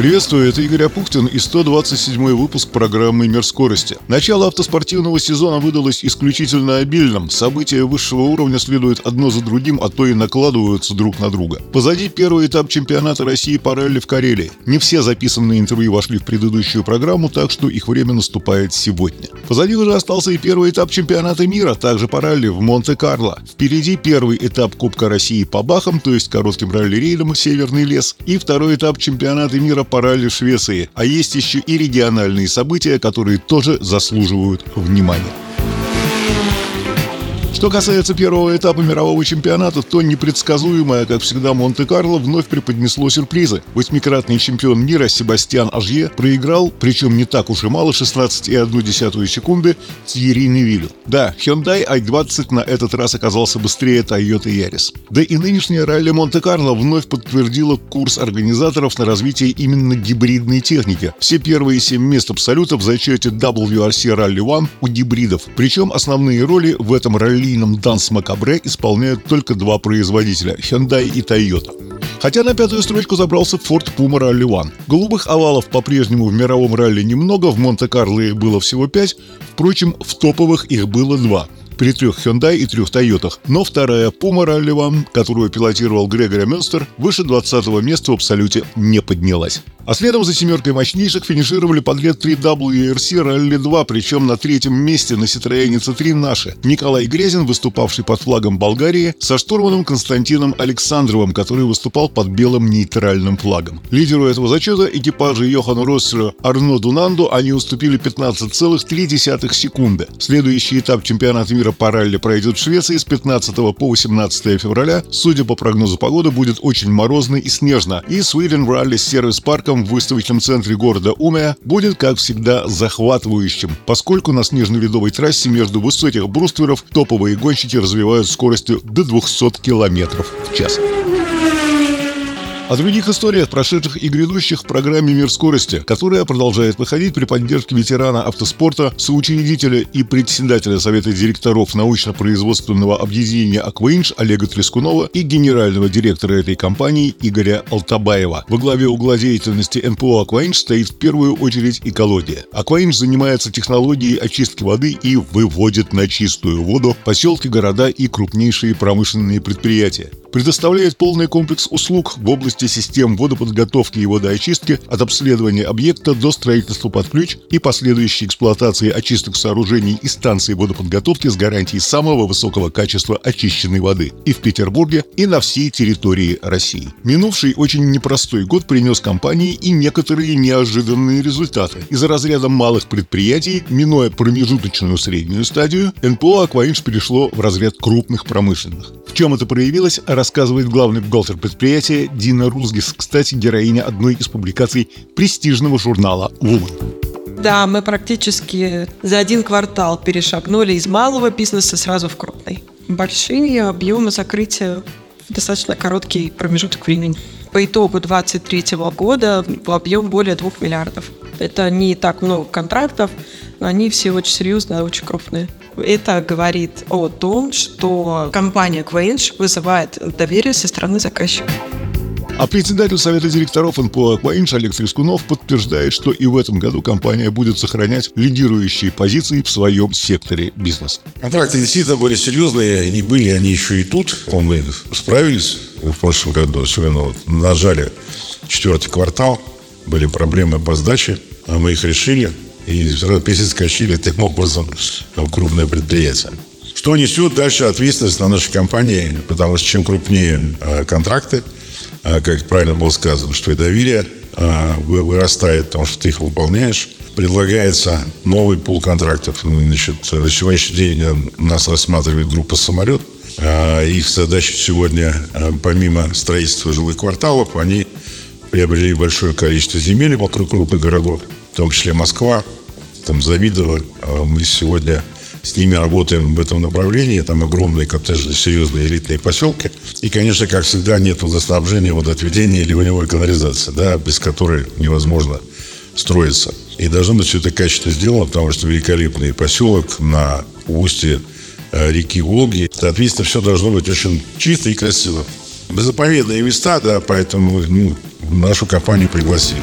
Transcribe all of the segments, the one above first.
Приветствую, это Игорь Апухтин и 127 выпуск программы «Мир скорости». Начало автоспортивного сезона выдалось исключительно обильным. События высшего уровня следуют одно за другим, а то и накладываются друг на друга. Позади первый этап чемпионата России по ралли в Карелии. Не все записанные интервью вошли в предыдущую программу, так что их время наступает сегодня. Позади уже остался и первый этап чемпионата мира, также по ралли в Монте-Карло. Впереди первый этап Кубка России по бахам, то есть коротким ралли-рейдом «Северный лес», и второй этап чемпионата мира в Швеции. А есть еще и региональные события, которые тоже заслуживают внимания. Что касается первого этапа мирового чемпионата, то непредсказуемое, как всегда, Монте-Карло вновь преподнесло сюрпризы. Восьмикратный чемпион мира Себастьян Ажье проиграл, причем не так уж и мало, 16,1 секунды Тьерри Невилю. Да, Hyundai i20 на этот раз оказался быстрее Toyota Yaris. Да и нынешняя ралли Монте-Карло вновь подтвердила курс организаторов на развитие именно гибридной техники. Все первые семь мест абсолюта в зачете WRC Rally One у гибридов. Причем основные роли в этом ралли серийном Данс Макабре исполняют только два производителя – Hyundai и Toyota. Хотя на пятую строчку забрался Ford Puma Rally One. Голубых овалов по-прежнему в мировом ралли немного, в Монте-Карло было всего пять, впрочем, в топовых их было два – при трех Hyundai и трех Toyota. Но вторая Puma Rally One, которую пилотировал Грегори Мюнстер, выше 20 места в абсолюте не поднялась. А следом за семеркой мощнейших финишировали подряд 3 WRC Rally 2, причем на третьем месте на Citroёn C3 наши. Николай Грязин, выступавший под флагом Болгарии, со штурманом Константином Александровым, который выступал под белым нейтральным флагом. Лидеру этого зачета экипажа Йохану Россеру Арно Дунанду они уступили 15,3 секунды. Следующий этап чемпионата мира по ралли пройдет в Швеции с 15 по 18 февраля. Судя по прогнозу погоды, будет очень морозно и снежно. И Sweden Rally с сервис-парком в выставочном центре города Умеа будет, как всегда, захватывающим, поскольку на снежно-ледовой трассе между высоких брустверов топовые гонщики развивают скоростью до 200 км в час. О других историях, прошедших и грядущих в программе «Мир скорости», которая продолжает выходить при поддержке ветерана автоспорта, соучредителя и председателя Совета директоров научно-производственного объединения «Акваинж» Олега Трескунова и генерального директора этой компании Игоря Алтабаева. Во главе угла деятельности НПО «Акваинж» стоит в первую очередь экология. «Акваинж» занимается технологией очистки воды и выводит на чистую воду поселки, города и крупнейшие промышленные предприятия предоставляет полный комплекс услуг в области систем водоподготовки и водоочистки от обследования объекта до строительства под ключ и последующей эксплуатации очисток сооружений и станций водоподготовки с гарантией самого высокого качества очищенной воды и в Петербурге, и на всей территории России. Минувший очень непростой год принес компании и некоторые неожиданные результаты. Из разряда малых предприятий, минуя промежуточную среднюю стадию, НПО «Акваинж» перешло в разряд крупных промышленных. В чем это проявилось, рассказывает главный бухгалтер предприятия Дина Рузгис, кстати, героиня одной из публикаций престижного журнала «Woman». Да, мы практически за один квартал перешагнули из малого бизнеса сразу в крупный. Большие объемы закрытия в достаточно короткий промежуток времени. По итогу 2023 года объем более 2 миллиардов. Это не так много контрактов, но они все очень серьезные, очень крупные. Это говорит о том, что компания Quench вызывает доверие со стороны заказчика. А председатель Совета директоров НПО «Акваинж» Олег Трескунов подтверждает, что и в этом году компания будет сохранять лидирующие позиции в своем секторе бизнеса. Контракты действительно были серьезные, они были, они еще и тут. Мы справились в прошлом году, особенно вот нажали четвертый квартал, были проблемы по сдаче, а мы их решили и перескочили таким образом в крупное предприятие. Что несет дальше ответственность на нашей компании, потому что чем крупнее э, контракты, э, как правильно было сказано, что и доверие э, вырастает, потому что ты их выполняешь, предлагается новый пул контрактов. Ну, значит, на сегодняшний день нас рассматривает группа «Самолет». Их задача сегодня, помимо строительства жилых кварталов, они приобрели большое количество земель вокруг крупных городов, в том числе Москва, там Завидово. А мы сегодня с ними работаем в этом направлении. Там огромные коттеджи, серьезные элитные поселки. И, конечно, как всегда, нет водоснабжения, водоотведения или ливневой канализации, да, без которой невозможно строиться. И должно быть все это качественно сделано, потому что великолепный поселок на устье э, реки Волги. Соответственно, все должно быть очень чисто и красиво. Заповедные места, да, поэтому ну, нашу компанию пригласили.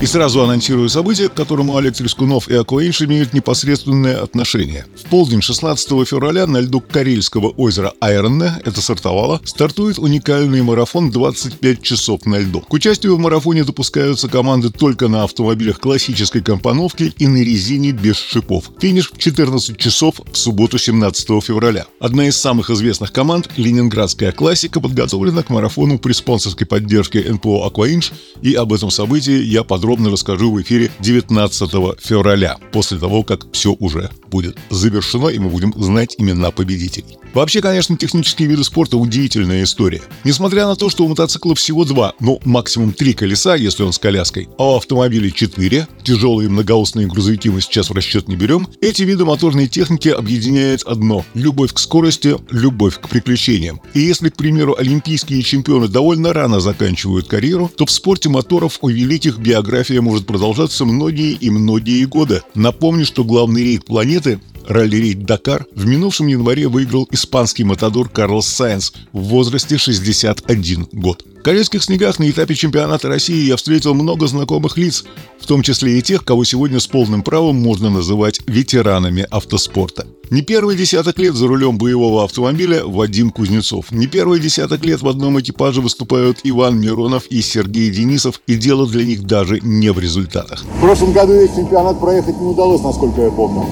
И сразу анонсирую событие, к которому Олег Трескунов и Акваинш имеют непосредственное отношение. В полдень 16 февраля на льду Карельского озера Айронне, это сортовало, стартует уникальный марафон 25 часов на льду. К участию в марафоне допускаются команды только на автомобилях классической компоновки и на резине без шипов. Финиш в 14 часов в субботу 17 февраля. Одна из самых известных команд, Ленинградская классика, подготовлена к марафону при спонсорской поддержке НПО «Акваинж», и об этом событии я подробно подробно расскажу в эфире 19 февраля, после того, как все уже будет завершено, и мы будем знать имена победителей. Вообще, конечно, технические виды спорта – удивительная история. Несмотря на то, что у мотоцикла всего два, но максимум три колеса, если он с коляской, а у автомобиля четыре, тяжелые многоосные грузовики мы сейчас в расчет не берем, эти виды моторной техники объединяет одно – любовь к скорости, любовь к приключениям. И если, к примеру, олимпийские чемпионы довольно рано заканчивают карьеру, то в спорте моторов у великих биография может продолжаться многие и многие годы. Напомню, что главный рейд планеты ралли-рейд «Дакар» в минувшем январе выиграл испанский мотодор Карлос Сайенс в возрасте 61 год. В корейских снегах на этапе чемпионата России я встретил много знакомых лиц, в том числе и тех, кого сегодня с полным правом можно называть ветеранами автоспорта. Не первый десяток лет за рулем боевого автомобиля Вадим Кузнецов. Не первый десяток лет в одном экипаже выступают Иван Миронов и Сергей Денисов, и дело для них даже не в результатах. В прошлом году весь чемпионат проехать не удалось, насколько я помню.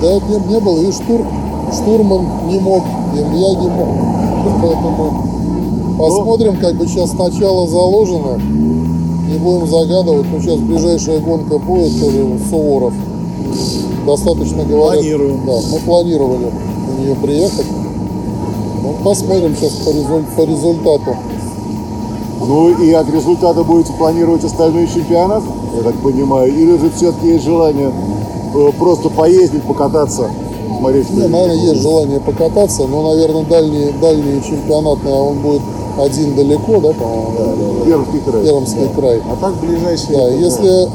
Да, не, не было. И штур, штурман не мог, и я не мог. Поэтому посмотрим, как бы сейчас начало заложено. Не будем загадывать. но сейчас ближайшая гонка будет тоже Суворов. Достаточно говорят. Планируем. Да, мы планировали на нее приехать. Ну, посмотрим сейчас по, резуль, по результату. Ну и от результата будете планировать остальной чемпионат, я так понимаю, или же все-таки есть желание э, просто поездить, покататься, смотреть, Не, наверное, есть желание покататься, но, наверное, дальний, дальний чемпионатный, он будет один далеко, да, по-моему? Пермский край. Пермский край. А так ближайшие. Да, если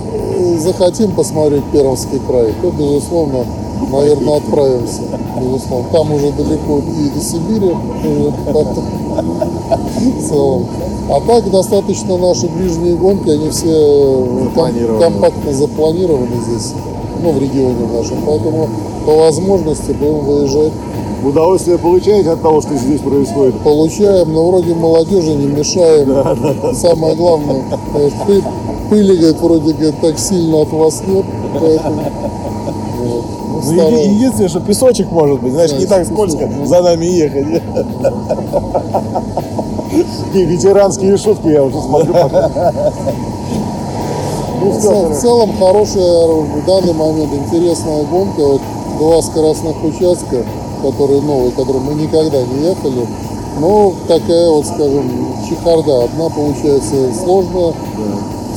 э, захотим посмотреть Пермский край, то, безусловно, наверное, отправимся. Безусловно. Там уже далеко и до Сибири в целом. А так достаточно наши ближние гонки, они все ком- Запланированы. компактно запланированы здесь, ну, в регионе нашем. Поэтому по возможности будем выезжать. Удовольствие получаете от того, что здесь происходит? Получаем, но вроде молодежи не мешаем. Самое главное, пы- пыли, говорит, вроде говорит, так сильно от вас нет. Поэтому, вот. Ну, Ну, единственное, что песочек может быть, Да, не так скользко за нами ехать. Такие ветеранские шутки я уже смотрю. Ну В целом хорошая в данный момент интересная гонка. Вот два скоростных участка, которые новые, которые мы никогда не ехали. Но такая вот, скажем, чехарда. Одна получается сложная,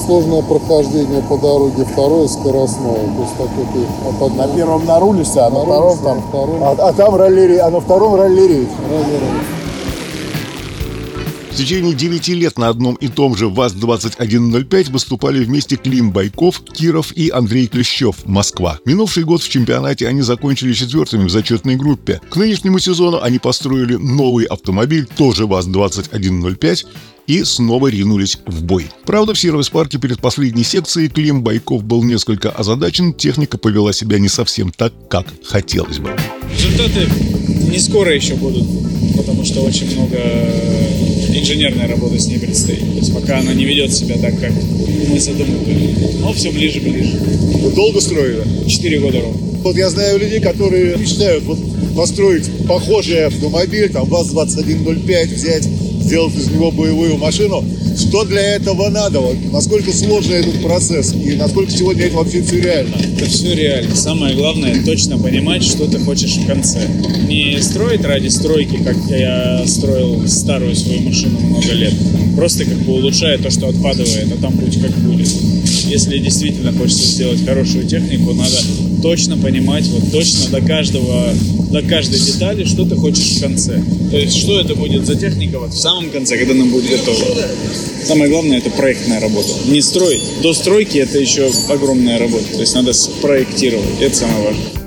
сложное прохождение по дороге, второе скоростное. То есть так это от На первом нарулишься, а на втором там... на втором а, а там ралли, а на втором ралли В течение 9 лет на одном и том же ВАЗ-2105 выступали вместе Клим Байков, Киров и Андрей Клещев, Москва. Минувший год в чемпионате они закончили четвертыми в зачетной группе. К нынешнему сезону они построили новый автомобиль, тоже ВАЗ-2105, и снова ринулись в бой. Правда, в сервис-парке перед последней секцией Клим Байков был несколько озадачен, техника повела себя не совсем так, как хотелось бы. Результаты не скоро еще будут, потому что очень много инженерной работы с ней предстоит. То есть пока она не ведет себя так, как мы задумывали. Но все ближе ближе. Вы долго строили? Четыре года ровно. Вот я знаю людей, которые мечтают вот построить похожий автомобиль, там ВАЗ-2105, взять, сделать из него боевую машину. Что для этого надо? Вот, насколько сложный этот процесс и насколько сегодня это вообще все реально? Это все реально. Самое главное точно понимать, что ты хочешь в конце. Не строить ради стройки, как я строил старую свою машину много лет. Просто как бы улучшая то, что отпадывает, а там путь как будет. если действительно хочется сделать хорошую технику, надо точно понимать, вот точно до каждого, до каждой детали, что ты хочешь в конце. То есть, что это будет за техника вот в самом конце, когда она будет готова. Самое главное это проектная работа. Не строить. До стройки это еще огромная работа. То есть надо спроектировать. Это самое важное.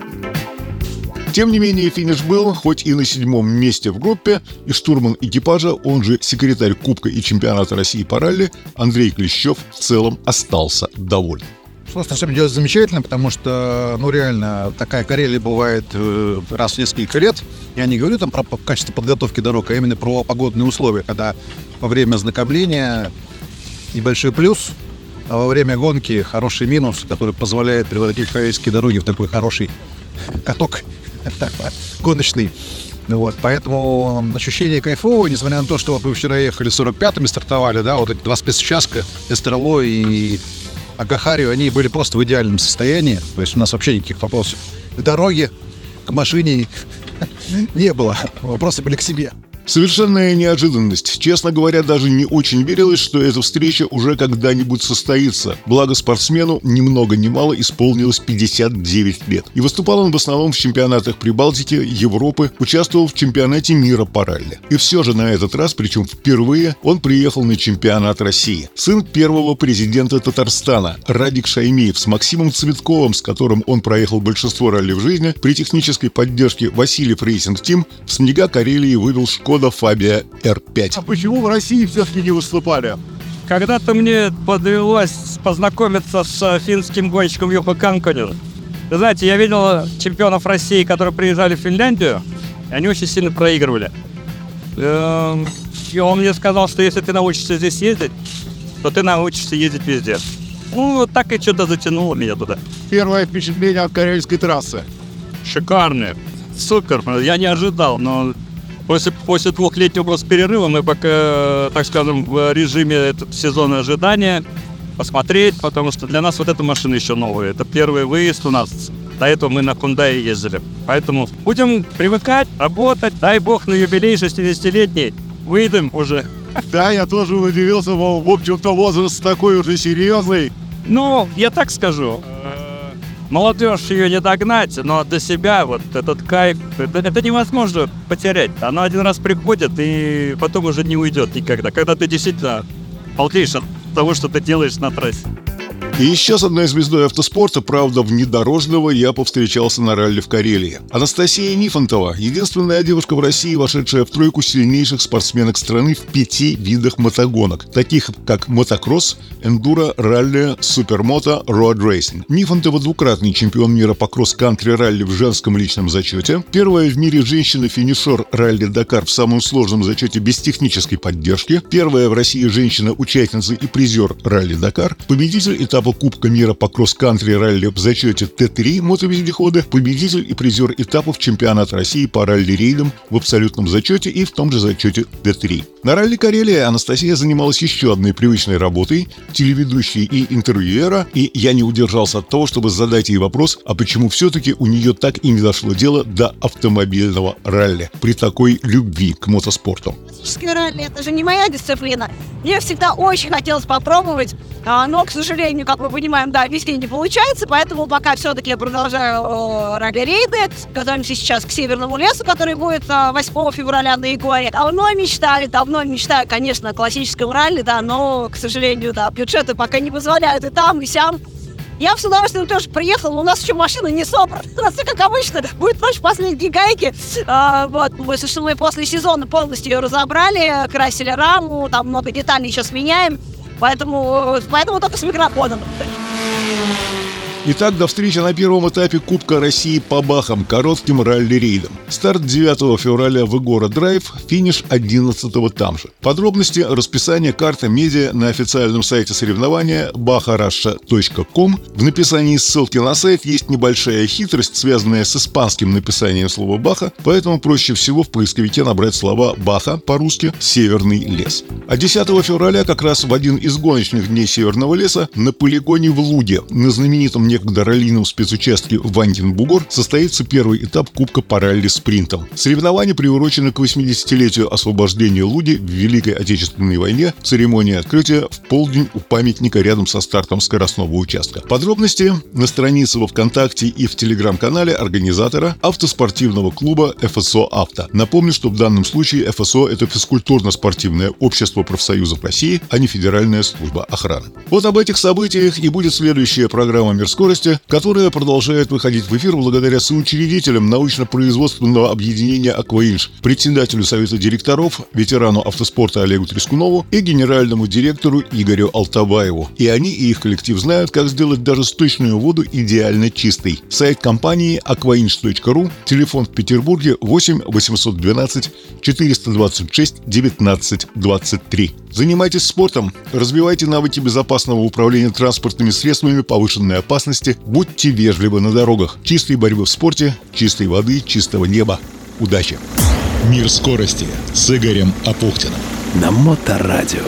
Тем не менее, финиш был, хоть и на седьмом месте в группе, и штурман экипажа, он же секретарь Кубка и чемпионата России по ралли, Андрей Клещев в целом остался доволен. Что на самом замечательно, потому что, ну, реально, такая Карелия бывает э, раз в несколько лет. Я не говорю там про качество подготовки дорог, а именно про погодные условия, когда во время ознакомления небольшой плюс, а во время гонки хороший минус, который позволяет превратить корейские дороги в такой хороший каток гоночный. Ну Вот, поэтому ощущение кайфовое, несмотря на то, что вот мы вчера ехали 45-ми, стартовали, да, вот эти два спецучастка, Эстрело и Агахарио, они были просто в идеальном состоянии, то есть у нас вообще никаких вопросов. К дороге, к машине не было, вопросы были к себе. Совершенная неожиданность. Честно говоря, даже не очень верилось, что эта встреча уже когда-нибудь состоится. Благо спортсмену ни много ни мало исполнилось 59 лет. И выступал он в основном в чемпионатах Прибалтики, Европы, участвовал в чемпионате мира по ралли. И все же на этот раз, причем впервые, он приехал на чемпионат России. Сын первого президента Татарстана, Радик Шаймиев, с Максимом Цветковым, с которым он проехал большинство ралли в жизни, при технической поддержке Васильев Racing Team снега Карелии вывел Škoda Fabia R5. А почему в России все-таки не выступали? Когда-то мне довелось познакомиться с э, финским гонщиком Юха Канккунен. Вы знаете, я видел чемпионов России, которые приезжали в Финляндию, и они очень сильно проигрывали. Эм, И он мне сказал, что если ты научишься здесь ездить, то ты научишься ездить везде. Ну, вот так и что-то затянуло меня туда. Первое впечатление от карельской трассы. Шикарные. Супер. Я не ожидал, но после, после двухлетнего просто перерыва мы пока, так скажем, в режиме сезона ожидания посмотреть, потому что для нас вот эта машина еще новая. Это первый выезд у нас. До этого мы на Hyundai ездили. Поэтому будем привыкать, работать. Дай бог на юбилей 60-летний. Выйдем уже. Да, я тоже удивился, мол, в общем-то возраст такой уже серьезный. Ну, я так скажу. Молодежь ее не догнать, но для себя вот этот кайф, это, это невозможно потерять. Оно один раз приходит и потом уже не уйдет никогда. Когда ты действительно балдеешь от того, что ты делаешь на трассе. И еще с одной звездой автоспорта, правда, внедорожного, я повстречался на ралли в Карелии. Анастасия Нифонтова – единственная девушка в России, вошедшая в тройку сильнейших спортсменок страны в пяти видах мотогонок, таких как мотокросс, эндуро, ралли, супермото, road racing. Нифонтова – двукратный чемпион мира по кросс-кантри ралли в женском личном зачете, первая в мире женщина-финишер ралли Дакар в самом сложном зачете без технической поддержки, первая в России женщина-участница и призер ралли Дакар, победитель этапа Кубка мира по кросс-кантри ралли в зачете Т3 мотовездехода, победитель и призер этапов чемпионата России по ралли-рейдам в абсолютном зачете и в том же зачете Т3. На ралли Карелия Анастасия занималась еще одной привычной работой – телеведущей и интервьюера, и я не удержался от того, чтобы задать ей вопрос, а почему все-таки у нее так и не дошло дело до автомобильного ралли при такой любви к мотоспорту. Ралли, это же не моя дисциплина. Мне всегда очень хотелось попробовать, а, но, к сожалению, как мы понимаем, да, везде не получается, поэтому пока все-таки я продолжаю ралли-рейды. Готовимся сейчас к Северному лесу, который будет э, 8 февраля на Ягуаре. Давно мечтали, давно мечтаю, конечно, о классическом ралли, да, но, к сожалению, да, бюджеты пока не позволяют и там, и сям. Я с удовольствием тоже приехал, но у нас еще машина не собрана. У нас все как обычно, будет ночь последние гайки. А, вот, мы, собственно, мы после сезона полностью ее разобрали, красили раму, там много деталей сейчас меняем. Поэтому, поэтому только с микрофоном. Итак, до встречи на первом этапе Кубка России по Бахам, коротким ралли-рейдом. Старт 9 февраля в Игора Драйв, финиш 11 там же. Подробности, расписание, карта, медиа на официальном сайте соревнования bacharasha.com. В написании ссылки на сайт есть небольшая хитрость, связанная с испанским написанием слова «баха», поэтому проще всего в поисковике набрать слова «баха» по-русски «северный лес». А 10 февраля, как раз в один из гоночных дней Северного леса, на полигоне в Луге, на знаменитом некогда раллийном спецучастке Вандин-Бугор состоится первый этап Кубка по ралли-спринтам. Соревнования приурочены к 80-летию освобождения Луди в Великой Отечественной войне. Церемония открытия в полдень у памятника рядом со стартом скоростного участка. Подробности на странице во ВКонтакте и в телеграм-канале организатора автоспортивного клуба ФСО «Авто». Напомню, что в данном случае ФСО – это физкультурно-спортивное общество профсоюзов России, а не Федеральная служба охраны. Вот об этих событиях и будет следующая программа «Мир скорости», которая продолжает выходить в эфир благодаря соучредителям научно-производственного объединения «Акваинж», председателю Совета директоров, ветерану автоспорта Олегу Трескунову и генеральному директору Игорю Алтабаеву. И они и их коллектив знают, как сделать даже сточную воду идеально чистой. Сайт компании aquainch.ru, телефон в Петербурге 8 812 426 19 23. Занимайтесь спортом, развивайте навыки безопасного управления транспортными средствами повышенной опасности, будьте вежливы на дорогах. Чистой борьбы в спорте, чистой воды, чистого неба. Удачи! Мир скорости с Игорем Апухтиным. На Моторадио.